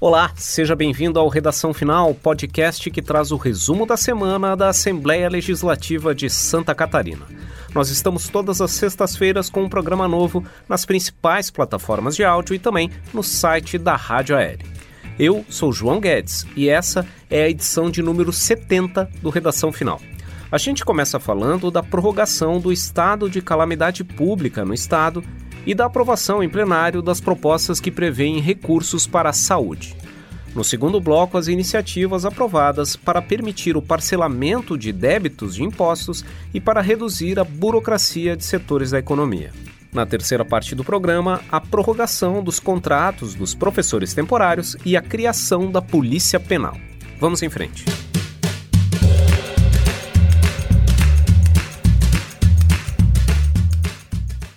Olá, seja bem-vindo ao Redação Final, podcast que traz o resumo da semana da Assembleia Legislativa de Santa Catarina. Nós estamos todas as sextas-feiras com um programa novo nas principais plataformas de áudio e também no site da Rádio Aérea. Eu sou João Guedes e essa é a edição de número 70 do Redação Final. A gente começa falando da prorrogação do estado de calamidade pública no estado e da aprovação em plenário das propostas que prevêem recursos para a saúde. No segundo bloco, as iniciativas aprovadas para permitir o parcelamento de débitos de impostos e para reduzir a burocracia de setores da economia. Na terceira parte do programa, a prorrogação dos contratos dos professores temporários e a criação da Polícia Penal. Vamos em frente.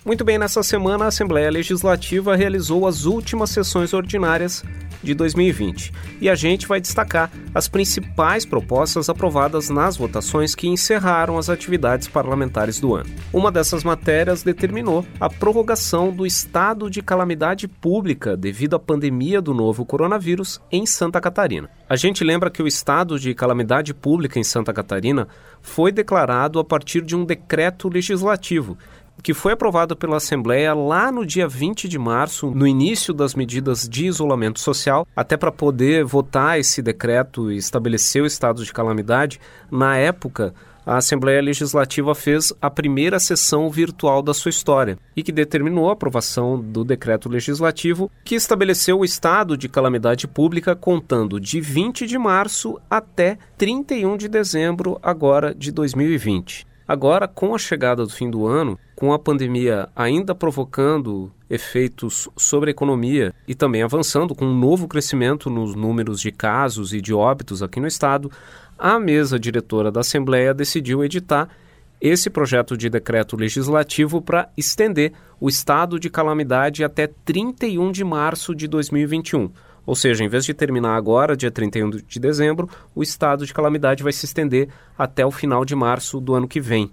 Muito bem, nessa semana a Assembleia Legislativa realizou as últimas sessões ordinárias de 2020 e a gente vai destacar as principais propostas aprovadas nas votações que encerraram as atividades parlamentares do ano. Uma dessas matérias determinou a prorrogação do estado de calamidade pública devido à pandemia do novo coronavírus em Santa Catarina. A gente lembra que o estado de calamidade pública em Santa Catarina foi declarado a partir de um decreto legislativo que foi aprovado pela Assembleia lá no dia 20 de março, no início das medidas de isolamento social, até para poder votar esse decreto e estabelecer o estado de calamidade. Na época, a Assembleia Legislativa fez a primeira sessão virtual da sua história e que determinou a aprovação do decreto legislativo que estabeleceu o estado de calamidade pública contando de 20 de março até 31 de dezembro agora de 2020. Agora, com a chegada do fim do ano, com a pandemia ainda provocando efeitos sobre a economia e também avançando com um novo crescimento nos números de casos e de óbitos aqui no estado, a mesa diretora da Assembleia decidiu editar esse projeto de decreto legislativo para estender o estado de calamidade até 31 de março de 2021. Ou seja, em vez de terminar agora, dia 31 de dezembro, o estado de calamidade vai se estender até o final de março do ano que vem.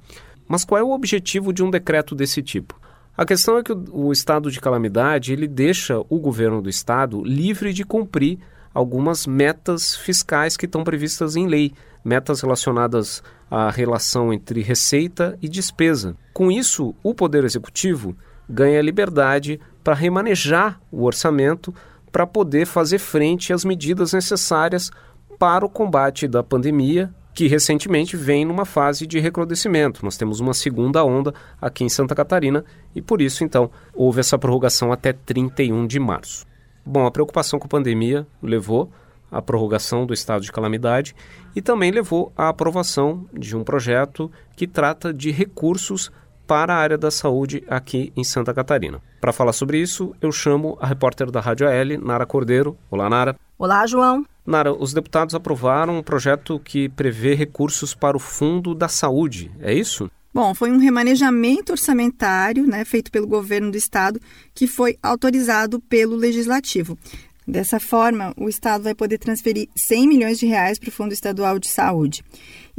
Mas qual é o objetivo de um decreto desse tipo? A questão é que o, estado de calamidade ele deixa o governo do estado livre de cumprir algumas metas fiscais que estão previstas em lei, metas relacionadas à relação entre receita e despesa. Com isso, o Poder Executivo ganha liberdade para remanejar o orçamento para poder fazer frente às medidas necessárias para o combate da pandemia, que recentemente vem numa fase de recrudescimento. Nós temos uma segunda onda aqui em Santa Catarina e por isso, então, houve essa prorrogação até 31 de março. Bom, a preocupação com a pandemia levou à prorrogação do estado de calamidade e também levou à aprovação de um projeto que trata de recursos para a área da saúde aqui em Santa Catarina. Para falar sobre isso, eu chamo a repórter da Rádio AL, Nara Cordeiro. Olá, Nara. Olá, João. Nara, os deputados aprovaram um projeto que prevê recursos para o Fundo da Saúde, é isso? Bom, foi um remanejamento orçamentário né, feito pelo governo do estado que foi autorizado pelo legislativo. Dessa forma, o Estado vai poder transferir 100 milhões de reais para o Fundo Estadual de Saúde.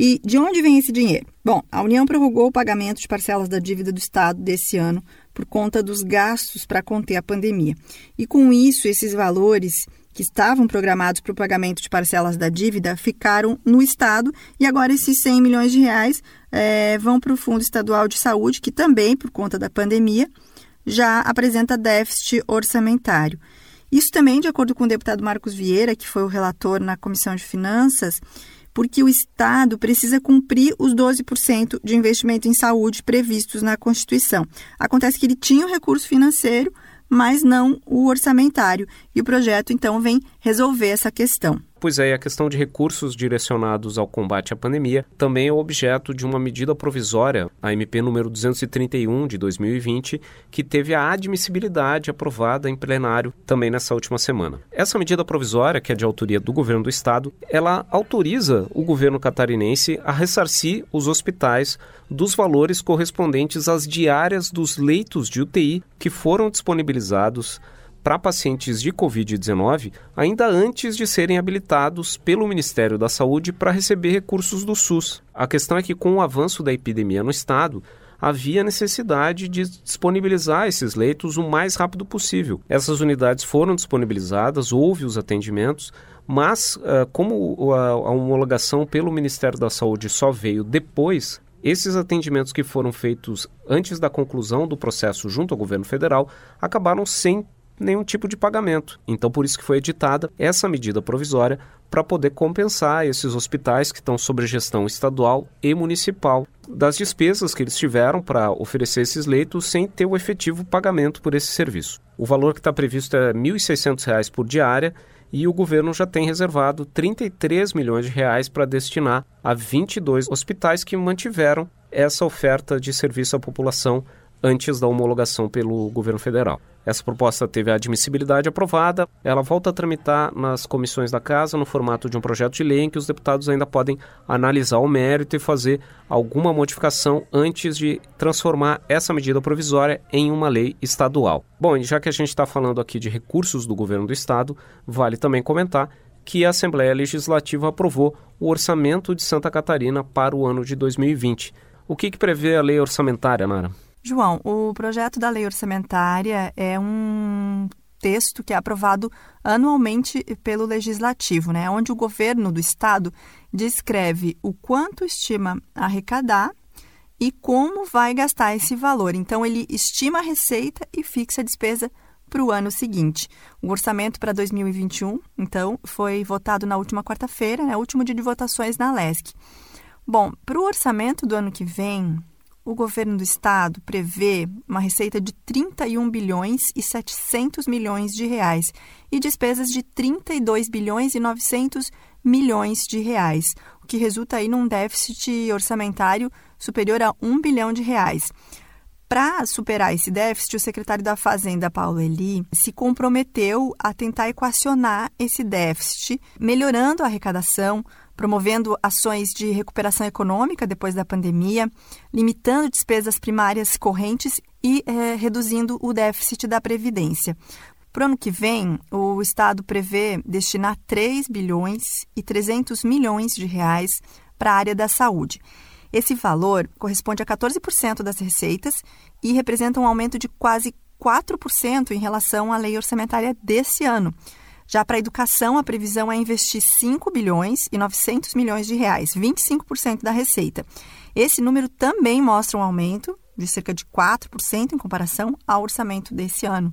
E de onde vem esse dinheiro? Bom, a União prorrogou o pagamento de parcelas da dívida do Estado desse ano por conta dos gastos para conter a pandemia. E com isso, esses valores que estavam programados para o pagamento de parcelas da dívida ficaram no Estado e agora esses 100 milhões de reais é, vão para o Fundo Estadual de Saúde, que também, por conta da pandemia, já apresenta déficit orçamentário. Isso também, de acordo com o deputado Marcos Vieira, que foi o relator na Comissão de Finanças, porque o Estado precisa cumprir os 12% de investimento em saúde previstos na Constituição. Acontece que ele tinha o recurso financeiro, mas não o orçamentário, e o projeto então vem resolver essa questão. Pois é, a questão de recursos direcionados ao combate à pandemia também é objeto de uma medida provisória, a MP número 231 de 2020, que teve a admissibilidade aprovada em plenário também nessa última semana. Essa medida provisória, que é de autoria do governo do estado, ela autoriza o governo catarinense a ressarcir os hospitais dos valores correspondentes às diárias dos leitos de UTI que foram disponibilizados para pacientes de Covid-19 ainda antes de serem habilitados pelo Ministério da Saúde para receber recursos do SUS. A questão é que, com o avanço da epidemia no estado, havia necessidade de disponibilizar esses leitos o mais rápido possível. Essas unidades foram disponibilizadas, houve os atendimentos, mas uh, como a homologação pelo Ministério da Saúde só veio depois, esses atendimentos que foram feitos antes da conclusão do processo junto ao governo federal acabaram sem nenhum tipo de pagamento. Então, por isso que foi editada essa medida provisória para poder compensar esses hospitais que estão sob gestão estadual e municipal das despesas que eles tiveram para oferecer esses leitos sem ter o efetivo pagamento por esse serviço. O valor que está previsto é R$ 1.600 por diária e o governo já tem reservado 33 milhões de reais para destinar a 22 hospitais que mantiveram essa oferta de serviço à população antes da homologação pelo governo federal. Essa proposta teve a admissibilidade aprovada, ela volta a tramitar nas comissões da Casa no formato de um projeto de lei em que os deputados ainda podem analisar o mérito e fazer alguma modificação antes de transformar essa medida provisória em uma lei estadual. Bom, e já que a gente está falando aqui de recursos do governo do estado, vale também comentar que a Assembleia Legislativa aprovou o orçamento de Santa Catarina para o ano de 2020. O que, que prevê a lei orçamentária, Nara? João, o projeto da lei orçamentária é um texto que é aprovado anualmente pelo legislativo, né, onde o governo do estado descreve o quanto estima arrecadar e como vai gastar esse valor. Então ele estima a receita e fixa a despesa para o ano seguinte. O orçamento para 2021, então, foi votado na última quarta-feira, né, último dia de votações na LESC. Bom, para o orçamento do ano que vem, o governo do estado prevê uma receita de 31 bilhões e 700 milhões de reais e despesas de 32 bilhões e 900 milhões de reais, o que resulta aí num déficit orçamentário superior a 1 bilhão de reais. Para superar esse déficit, o secretário da Fazenda, Paulo Eli, se comprometeu a tentar equacionar esse déficit, melhorando a arrecadação, promovendo ações de recuperação econômica depois da pandemia, limitando despesas primárias correntes e é, reduzindo o déficit da Previdência. Para o ano que vem, o Estado prevê destinar 3 bilhões e 300 milhões de reais para a área da saúde. Esse valor corresponde a 14% das receitas e representa um aumento de quase 4% em relação à lei orçamentária desse ano, já para a educação, a previsão é investir 5 bilhões e 900 milhões de reais, 25% da receita. Esse número também mostra um aumento de cerca de 4% em comparação ao orçamento desse ano.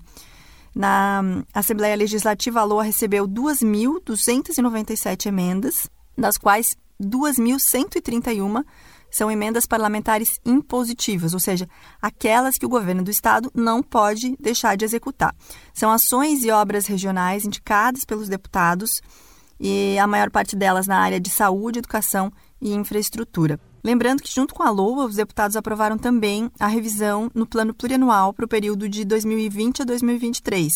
Na Assembleia Legislativa, a LOA recebeu 2.297 emendas, das quais 2.131 são emendas parlamentares impositivas, ou seja, aquelas que o governo do estado não pode deixar de executar. São ações e obras regionais indicadas pelos deputados e a maior parte delas na área de saúde, educação e infraestrutura. Lembrando que, junto com a LOA, os deputados aprovaram também a revisão no plano plurianual para o período de 2020 a 2023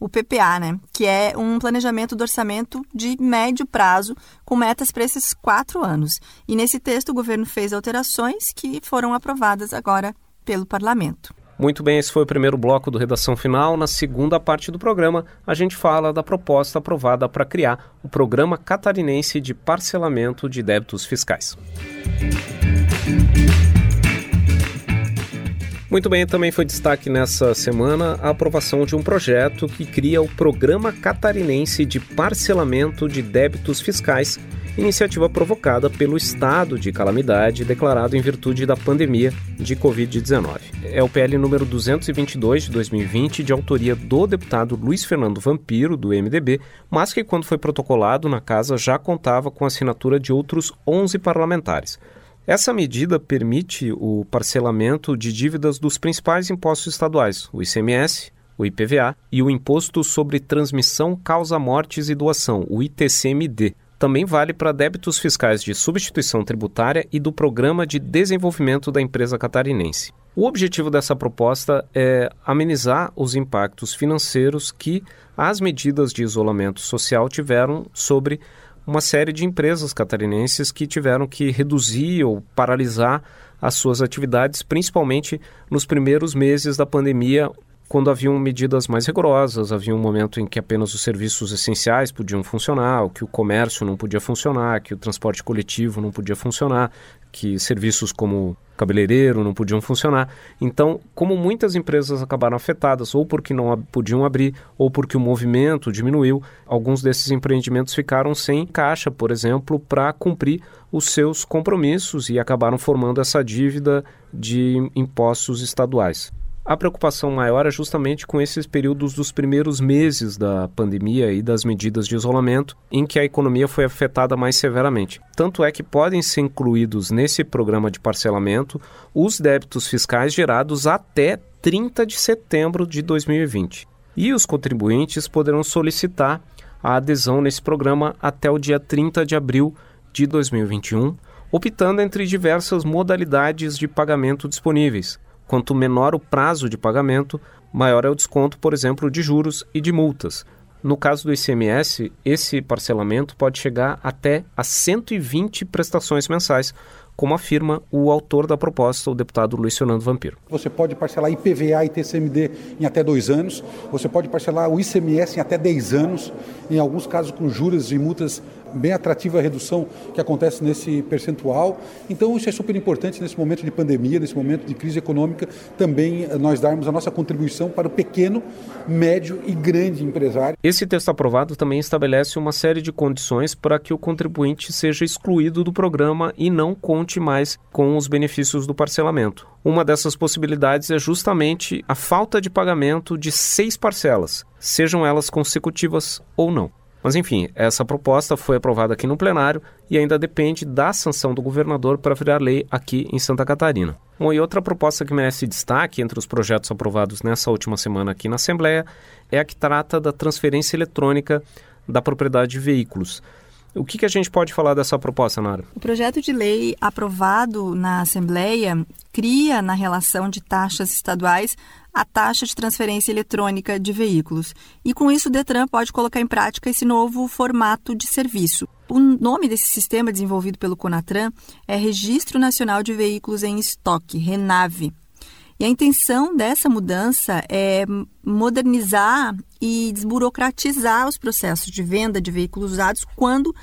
o PPA, né? Que é um planejamento do orçamento de médio prazo, com metas para esses quatro anos. E nesse texto, o governo fez alterações que foram aprovadas agora pelo parlamento. Muito bem, esse foi o primeiro bloco do Redação Final. Na segunda parte do programa, a gente fala da proposta aprovada para criar o Programa Catarinense de Parcelamento de Débitos Fiscais. Muito bem, também foi destaque nessa semana a aprovação de um projeto que cria o Programa Catarinense de Parcelamento de Débitos Fiscais, iniciativa provocada pelo estado de calamidade declarado em virtude da pandemia de Covid-19. É o PL número 222 de 2020, de autoria do deputado Luiz Fernando Vampiro, do MDB, mas que, quando foi protocolado na casa, já contava com a assinatura de outros 11 parlamentares. Essa medida permite o parcelamento de dívidas dos principais impostos estaduais, o ICMS, o IPVA e o Imposto sobre Transmissão, Causa Mortes e Doação, o ITCMD. Também vale para débitos fiscais de substituição tributária e do Programa de Desenvolvimento da Empresa Catarinense. O objetivo dessa proposta é amenizar os impactos financeiros que as medidas de isolamento social tiveram sobre uma série de empresas catarinenses que tiveram que reduzir ou paralisar as suas atividades, principalmente nos primeiros meses da pandemia, quando haviam medidas mais rigorosas, havia um momento em que apenas os serviços essenciais podiam funcionar, que o comércio não podia funcionar, que o transporte coletivo não podia funcionar, que serviços como cabeleireiro não podiam funcionar. Então, como muitas empresas acabaram afetadas, ou porque não podiam abrir, ou porque o movimento diminuiu, alguns desses empreendimentos ficaram sem caixa, por exemplo, para cumprir os seus compromissos e acabaram formando essa dívida de impostos estaduais. A preocupação maior é justamente com esses períodos dos primeiros meses da pandemia e das medidas de isolamento, em que a economia foi afetada mais severamente. Tanto é que podem ser incluídos nesse programa de parcelamento os débitos fiscais gerados até 30 de setembro de 2020. E os contribuintes poderão solicitar a adesão nesse programa até o dia 30 de abril de 2021, optando entre diversas modalidades de pagamento disponíveis Quanto menor o prazo de pagamento, maior é o desconto, por exemplo, de juros e de multas. No caso do ICMS, esse parcelamento pode chegar até a 120 prestações mensais, como afirma o autor da proposta, o deputado Luiz Fernando Vampiro. Você pode parcelar IPVA e TCMD em até dois anos, você pode parcelar o ICMS em até 10 anos, em alguns casos com juros e multas bem atrativa a redução que acontece nesse percentual. Então, isso é super importante nesse momento de pandemia, nesse momento de crise econômica, também eh, nós darmos a nossa contribuição para o pequeno, médio e grande empresário. Esse texto aprovado também estabelece uma série de condições para que o contribuinte seja excluído do programa e não conte mais com os benefícios do parcelamento. Uma dessas possibilidades é justamente a falta de pagamento de seis parcelas, sejam elas consecutivas ou não. Mas enfim, essa proposta foi aprovada aqui no plenário e ainda depende da sanção do governador para virar lei aqui em Santa Catarina. Bom, e outra proposta que merece destaque entre os projetos aprovados nessa última semana aqui na Assembleia é a que trata da transferência eletrônica da propriedade de veículos. O que, que a gente pode falar dessa proposta, Nara? O projeto de lei aprovado na Assembleia cria, na relação de taxas estaduais, a taxa de transferência eletrônica de veículos. E com isso, o Detran pode colocar em prática esse novo formato de serviço. O nome desse sistema desenvolvido pelo Conatran é Registro Nacional de Veículos em Estoque, RENAVE. E a intenção dessa mudança é modernizar e desburocratizar os processos de venda de veículos usados quando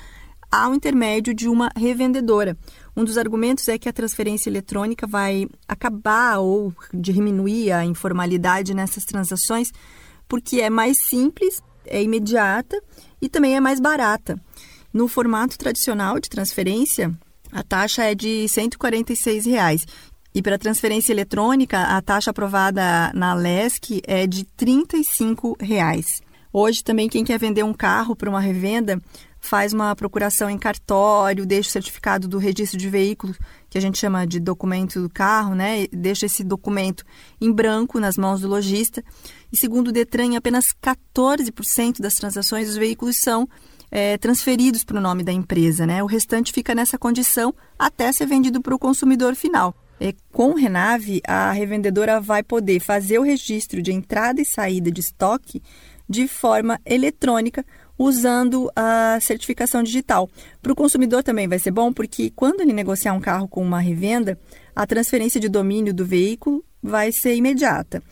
há o intermédio de uma revendedora. Um dos argumentos é que a transferência eletrônica vai acabar ou diminuir a informalidade nessas transações, porque é mais simples, é imediata e também é mais barata. No formato tradicional de transferência, a taxa é de 146 reais. E para transferência eletrônica, a taxa aprovada na LESC é de 35 reais. Hoje também quem quer vender um carro para uma revenda faz uma procuração em cartório, deixa o certificado do registro de veículo, que a gente chama de documento do carro, né? Deixa esse documento em branco nas mãos do lojista. E segundo o Detran, em apenas 14% das transações os veículos são é, transferidos para o nome da empresa, né? O restante fica nessa condição até ser vendido para o consumidor final. É, com o Renave, a revendedora vai poder fazer o registro de entrada e saída de estoque de forma eletrônica, usando a certificação digital. Para o consumidor também vai ser bom, porque quando ele negociar um carro com uma revenda, a transferência de domínio do veículo vai ser imediata.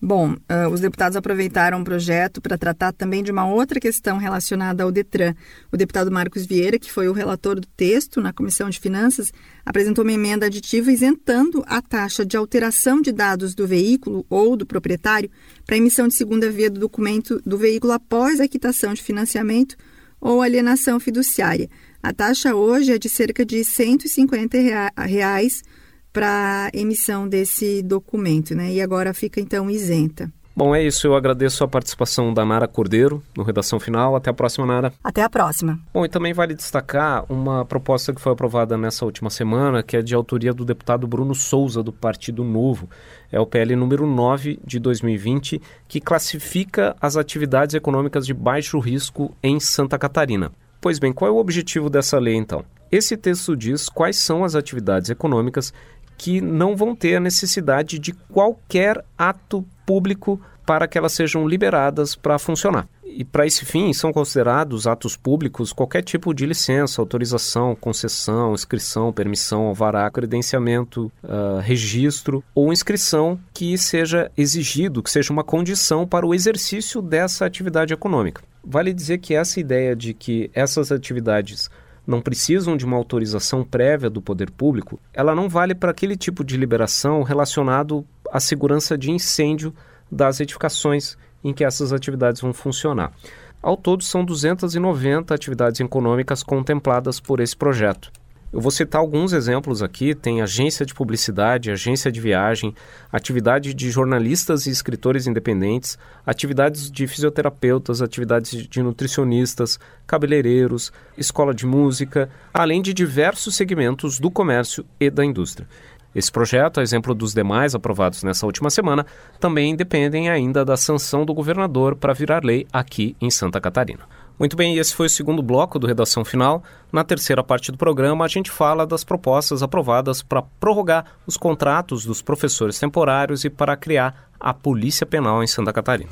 Bom, uh, os deputados aproveitaram o projeto para tratar também de uma outra questão relacionada ao Detran. O deputado Marcos Vieira, que foi o relator do texto na Comissão de Finanças, apresentou uma emenda aditiva isentando a taxa de alteração de dados do veículo ou do proprietário para emissão de segunda via do documento do veículo após a quitação de financiamento ou alienação fiduciária. A taxa hoje é de cerca de 150 reais para emissão desse documento, né? E agora fica então isenta. Bom, é isso. Eu agradeço a participação da Nara Cordeiro no Redação Final. Até a próxima, Nara. Até a próxima. Bom, e também vale destacar uma proposta que foi aprovada nessa última semana, que é de autoria do deputado Bruno Souza, do Partido Novo. É o PL número 9 de 2020, que classifica as atividades econômicas de baixo risco em Santa Catarina. Pois bem, qual é o objetivo dessa lei então? Esse texto diz quais são as atividades econômicas que não vão ter a necessidade de qualquer ato público para que elas sejam liberadas para funcionar. E para esse fim são considerados atos públicos qualquer tipo de licença, autorização, concessão, inscrição, permissão, alvará, credenciamento, uh, registro ou inscrição que seja exigido, que seja uma condição para o exercício dessa atividade econômica. Vale dizer que essa ideia de que essas atividades não precisam de uma autorização prévia do poder público, ela não vale para aquele tipo de liberação relacionado à segurança de incêndio das edificações em que essas atividades vão funcionar. Ao todo, são 290 atividades econômicas contempladas por esse projeto. Eu vou citar alguns exemplos aqui: tem agência de publicidade, agência de viagem, atividade de jornalistas e escritores independentes, atividades de fisioterapeutas, atividades de nutricionistas, cabeleireiros, escola de música, além de diversos segmentos do comércio e da indústria. Esse projeto, a exemplo dos demais aprovados nessa última semana, também dependem ainda da sanção do governador para virar lei aqui em Santa Catarina. Muito bem, esse foi o segundo bloco do Redação Final. Na terceira parte do programa, a gente fala das propostas aprovadas para prorrogar os contratos dos professores temporários e para criar a Polícia Penal em Santa Catarina.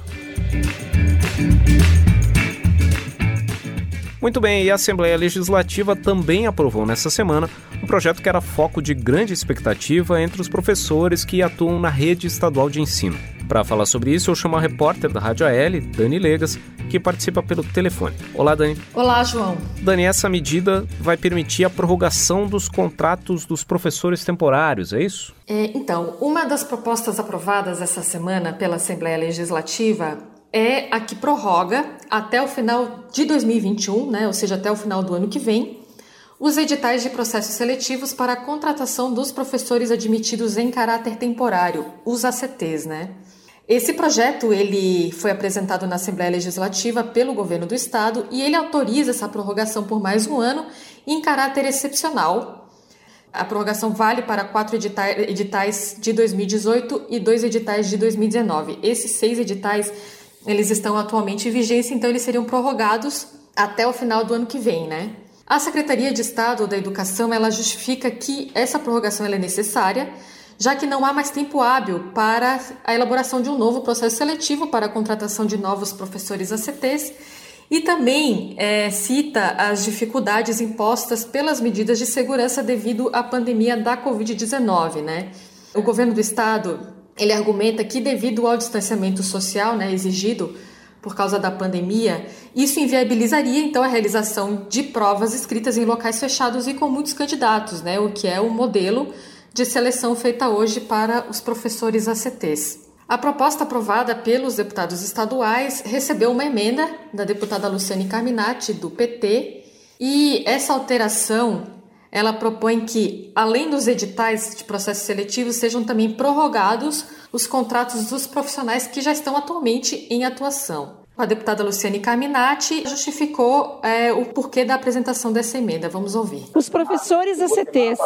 Muito bem, e a Assembleia Legislativa também aprovou nessa semana um projeto que era foco de grande expectativa entre os professores que atuam na rede estadual de ensino. Para falar sobre isso, eu chamo a repórter da Rádio AL, Dani Legas, que participa pelo telefone. Olá, Dani. Olá, João. Dani, essa medida vai permitir a prorrogação dos contratos dos professores temporários, é isso? É, então, uma das propostas aprovadas essa semana pela Assembleia Legislativa é a que prorroga até o final de 2021, né, ou seja, até o final do ano que vem, os editais de processos seletivos para a contratação dos professores admitidos em caráter temporário, os ACTs, né? Esse projeto ele foi apresentado na Assembleia Legislativa pelo governo do estado e ele autoriza essa prorrogação por mais um ano em caráter excepcional. A prorrogação vale para quatro editais de 2018 e dois editais de 2019. Esses seis editais eles estão atualmente em vigência, então eles seriam prorrogados até o final do ano que vem, né? A Secretaria de Estado da Educação, ela justifica que essa prorrogação é necessária, já que não há mais tempo hábil para a elaboração de um novo processo seletivo para a contratação de novos professores ACTs e também é, cita as dificuldades impostas pelas medidas de segurança devido à pandemia da Covid-19, né? O governo do estado ele argumenta que, devido ao distanciamento social né, exigido por causa da pandemia, isso inviabilizaria então a realização de provas escritas em locais fechados e com muitos candidatos, né, o que é o modelo de seleção feita hoje para os professores ACTs. A proposta aprovada pelos deputados estaduais recebeu uma emenda da deputada Luciane Carminati, do PT, e essa alteração ela propõe que, além dos editais de processo seletivo, sejam também prorrogados os contratos dos profissionais que já estão atualmente em atuação. A deputada Luciane Carminati justificou é, o porquê da apresentação dessa emenda. Vamos ouvir. Os professores ACTs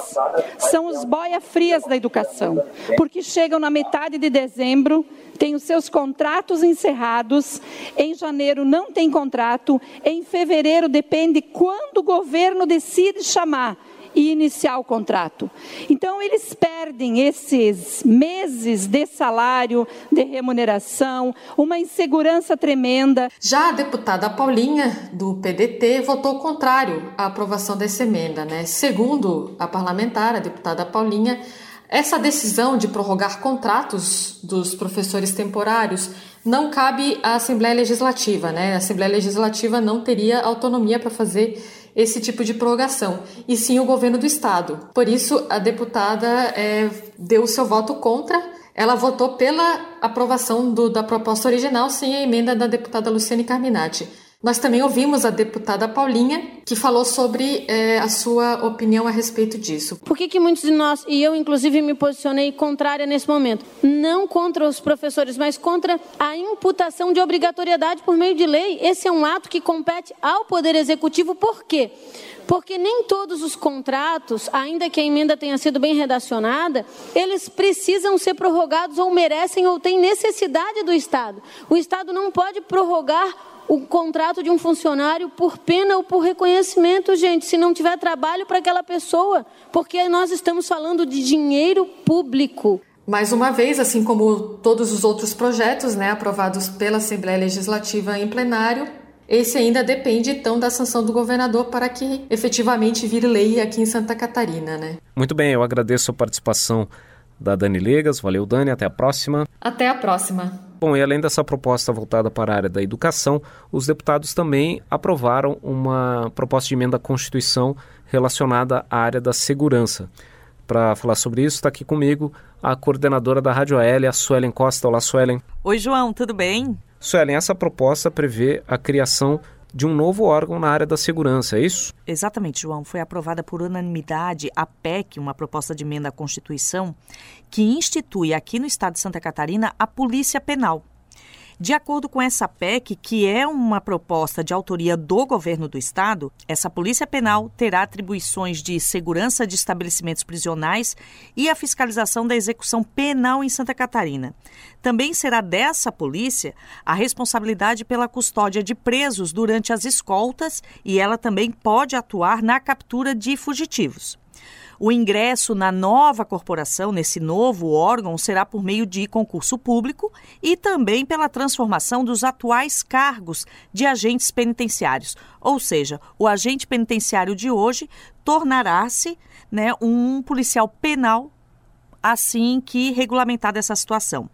são os boia-frias da educação, porque chegam na metade de dezembro, têm os seus contratos encerrados, em janeiro não tem contrato, em fevereiro depende quando o governo decide chamar e iniciar o contrato. Então, eles perdem esses meses de salário, de remuneração, uma insegurança tremenda. Já a deputada Paulinha, do PDT, votou contrário à aprovação dessa emenda. Né? Segundo a parlamentar, a deputada Paulinha, essa decisão de prorrogar contratos dos professores temporários não cabe à Assembleia Legislativa, né? A Assembleia Legislativa não teria autonomia para fazer esse tipo de prorrogação, e sim o governo do estado. Por isso, a deputada é, deu seu voto contra. Ela votou pela aprovação do, da proposta original sem a emenda da deputada Luciane Carminati. Nós também ouvimos a deputada Paulinha, que falou sobre é, a sua opinião a respeito disso. Por que, que muitos de nós, e eu inclusive me posicionei contrária nesse momento, não contra os professores, mas contra a imputação de obrigatoriedade por meio de lei? Esse é um ato que compete ao Poder Executivo, por quê? Porque nem todos os contratos, ainda que a emenda tenha sido bem redacionada, eles precisam ser prorrogados ou merecem ou têm necessidade do Estado. O Estado não pode prorrogar o contrato de um funcionário por pena ou por reconhecimento, gente, se não tiver trabalho para aquela pessoa, porque nós estamos falando de dinheiro público. Mais uma vez, assim como todos os outros projetos né, aprovados pela Assembleia Legislativa em plenário, esse ainda depende então da sanção do governador para que efetivamente vire lei aqui em Santa Catarina, né? Muito bem, eu agradeço a participação da Dani Legas. Valeu, Dani, até a próxima. Até a próxima. Bom, e além dessa proposta voltada para a área da educação, os deputados também aprovaram uma proposta de emenda à Constituição relacionada à área da segurança. Para falar sobre isso, está aqui comigo a coordenadora da Rádio AL, a Suelen Costa. Olá, Suelen. Oi, João, tudo bem? Suelen, essa proposta prevê a criação de um novo órgão na área da segurança, é isso? Exatamente, João. Foi aprovada por unanimidade a PEC, uma proposta de emenda à Constituição, que institui aqui no estado de Santa Catarina a Polícia Penal. De acordo com essa PEC, que é uma proposta de autoria do governo do estado, essa Polícia Penal terá atribuições de segurança de estabelecimentos prisionais e a fiscalização da execução penal em Santa Catarina. Também será dessa polícia a responsabilidade pela custódia de presos durante as escoltas e ela também pode atuar na captura de fugitivos. O ingresso na nova corporação, nesse novo órgão, será por meio de concurso público e também pela transformação dos atuais cargos de agentes penitenciários. Ou seja, o agente penitenciário de hoje tornará-se né, um policial penal assim que regulamentada essa situação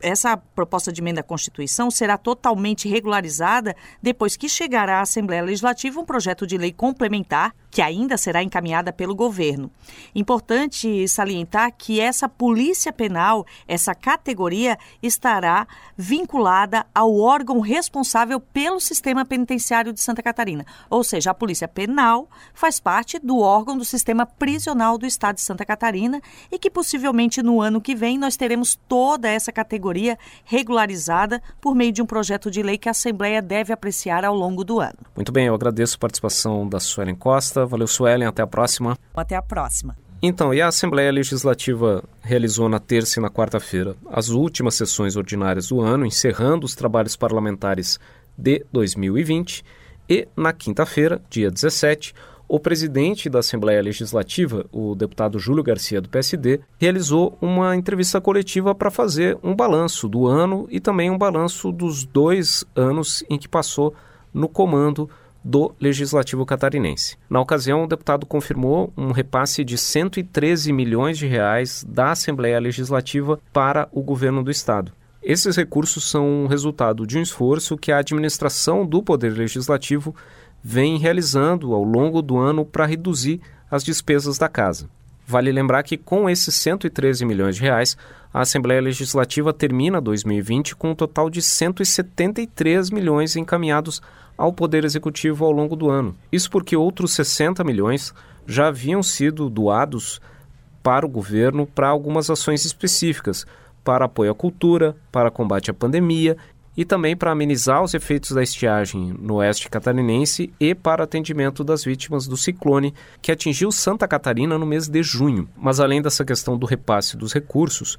essa proposta de emenda à Constituição será totalmente regularizada depois que chegará à Assembleia Legislativa um projeto de lei complementar que ainda será encaminhada pelo governo. Importante salientar que essa polícia penal, essa categoria, estará vinculada ao órgão responsável pelo sistema penitenciário de Santa Catarina. Ou seja, a polícia penal faz parte do órgão do sistema prisional do estado de Santa Catarina e que possivelmente no ano que vem nós teremos toda essa categoria regularizada por meio de um projeto de lei que a Assembleia deve apreciar ao longo do ano. Muito bem, eu agradeço a participação da Suelen Costa. Valeu, Suelen. Até a próxima. Até a próxima. Então, e a Assembleia Legislativa realizou na terça e na quarta-feira as últimas sessões ordinárias do ano, encerrando os trabalhos parlamentares de 2020. E na quinta-feira, dia 17, o presidente da Assembleia Legislativa, o deputado Júlio Garcia do PSD, realizou uma entrevista coletiva para fazer um balanço do ano e também um balanço dos dois anos em que passou no comando do Legislativo catarinense. Na ocasião, o deputado confirmou um repasse de 113 milhões de reais da Assembleia Legislativa para o governo do estado. Esses recursos são resultado de um esforço que a administração do Poder Legislativo vem realizando ao longo do ano para reduzir as despesas da casa. Vale lembrar que com esses 113 milhões de reais, a Assembleia Legislativa termina 2020 com um total de 173 milhões encaminhados ao Poder Executivo ao longo do ano. Isso porque outros 60 milhões já haviam sido doados para o governo para algumas ações específicas, para apoio à cultura, para combate à pandemia e também para amenizar os efeitos da estiagem no oeste catarinense e para atendimento das vítimas do ciclone que atingiu Santa Catarina no mês de junho. Mas além dessa questão do repasse dos recursos,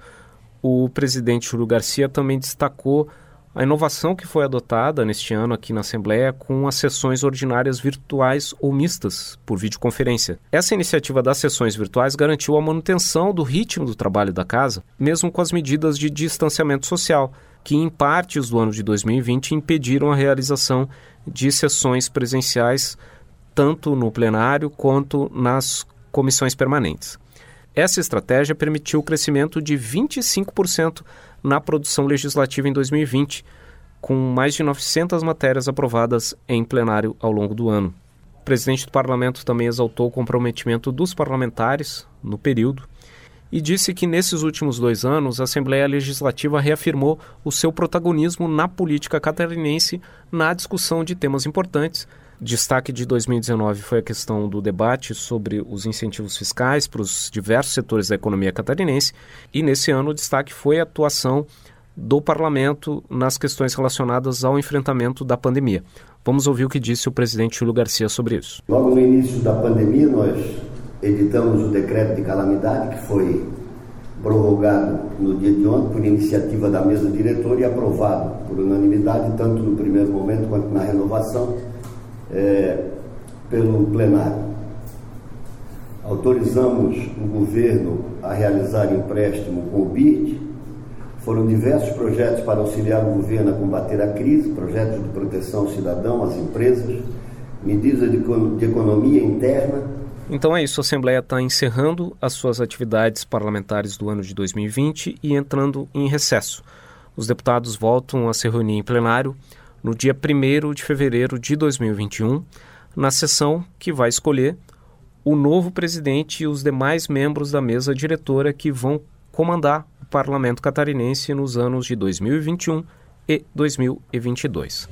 o presidente Júlio Garcia também destacou a inovação que foi adotada neste ano aqui na Assembleia com as sessões ordinárias virtuais ou mistas por videoconferência. Essa iniciativa das sessões virtuais garantiu a manutenção do ritmo do trabalho da casa, mesmo com as medidas de distanciamento social, que em partes do ano de 2020 impediram a realização de sessões presenciais tanto no plenário quanto nas comissões permanentes. Essa estratégia permitiu o crescimento de 25% na produção legislativa em 2020, com mais de 900 matérias aprovadas em plenário ao longo do ano. O presidente do parlamento também exaltou o comprometimento dos parlamentares no período e disse que nesses últimos dois anos a Assembleia Legislativa reafirmou o seu protagonismo na política catarinense na discussão de temas importantes. Destaque de 2019 foi a questão do debate sobre os incentivos fiscais para os diversos setores da economia catarinense, e nesse ano o destaque foi a atuação do parlamento nas questões relacionadas ao enfrentamento da pandemia. Vamos ouvir o que disse o presidente Júlio Garcia sobre isso. Logo no início da pandemia, nós editamos o decreto de calamidade, que foi prorrogado no dia de ontem por iniciativa da mesa diretora e aprovado por unanimidade, tanto no primeiro momento quanto na renovação, é, pelo plenário. autorizamos o governo a realizar empréstimo com o BID. Foram diversos projetos para auxiliar o governo a combater a crise, projetos de proteção ao cidadão, às empresas, medidas de, de economia interna. Então é isso, a Assembleia está encerrando as suas atividades parlamentares do ano de 2020 e entrando em recesso. Os deputados voltam a se reunir em plenário no dia 1 de fevereiro de 2021, na sessão que vai escolher o novo presidente e os demais membros da mesa diretora que vão comandar o parlamento catarinense nos anos de 2021 e 2022.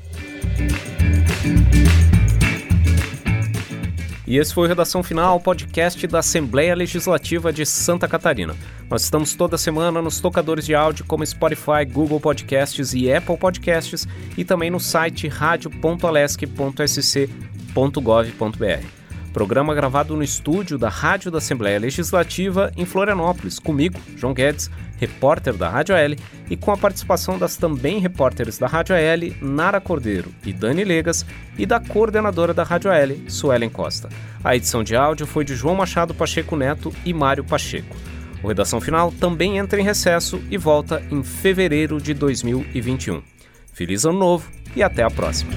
E esse foi o Redação Final, podcast da Assembleia Legislativa de Santa Catarina. Nós estamos toda semana nos tocadores de áudio como Spotify, Google Podcasts e Apple Podcasts e também no site radio.alesc.sc.gov.br. Programa gravado no estúdio da Rádio da Assembleia Legislativa em Florianópolis, comigo, João Guedes, repórter da Rádio AL, e com a participação das também repórteres da Rádio AL, Nara Cordeiro e Dani Legas, e da coordenadora da Rádio AL, Suelen Costa. A edição de áudio foi de João Machado Pacheco Neto e Mário Pacheco. O Redação Final também entra em recesso e volta em fevereiro de 2021. Feliz Ano Novo e até a próxima!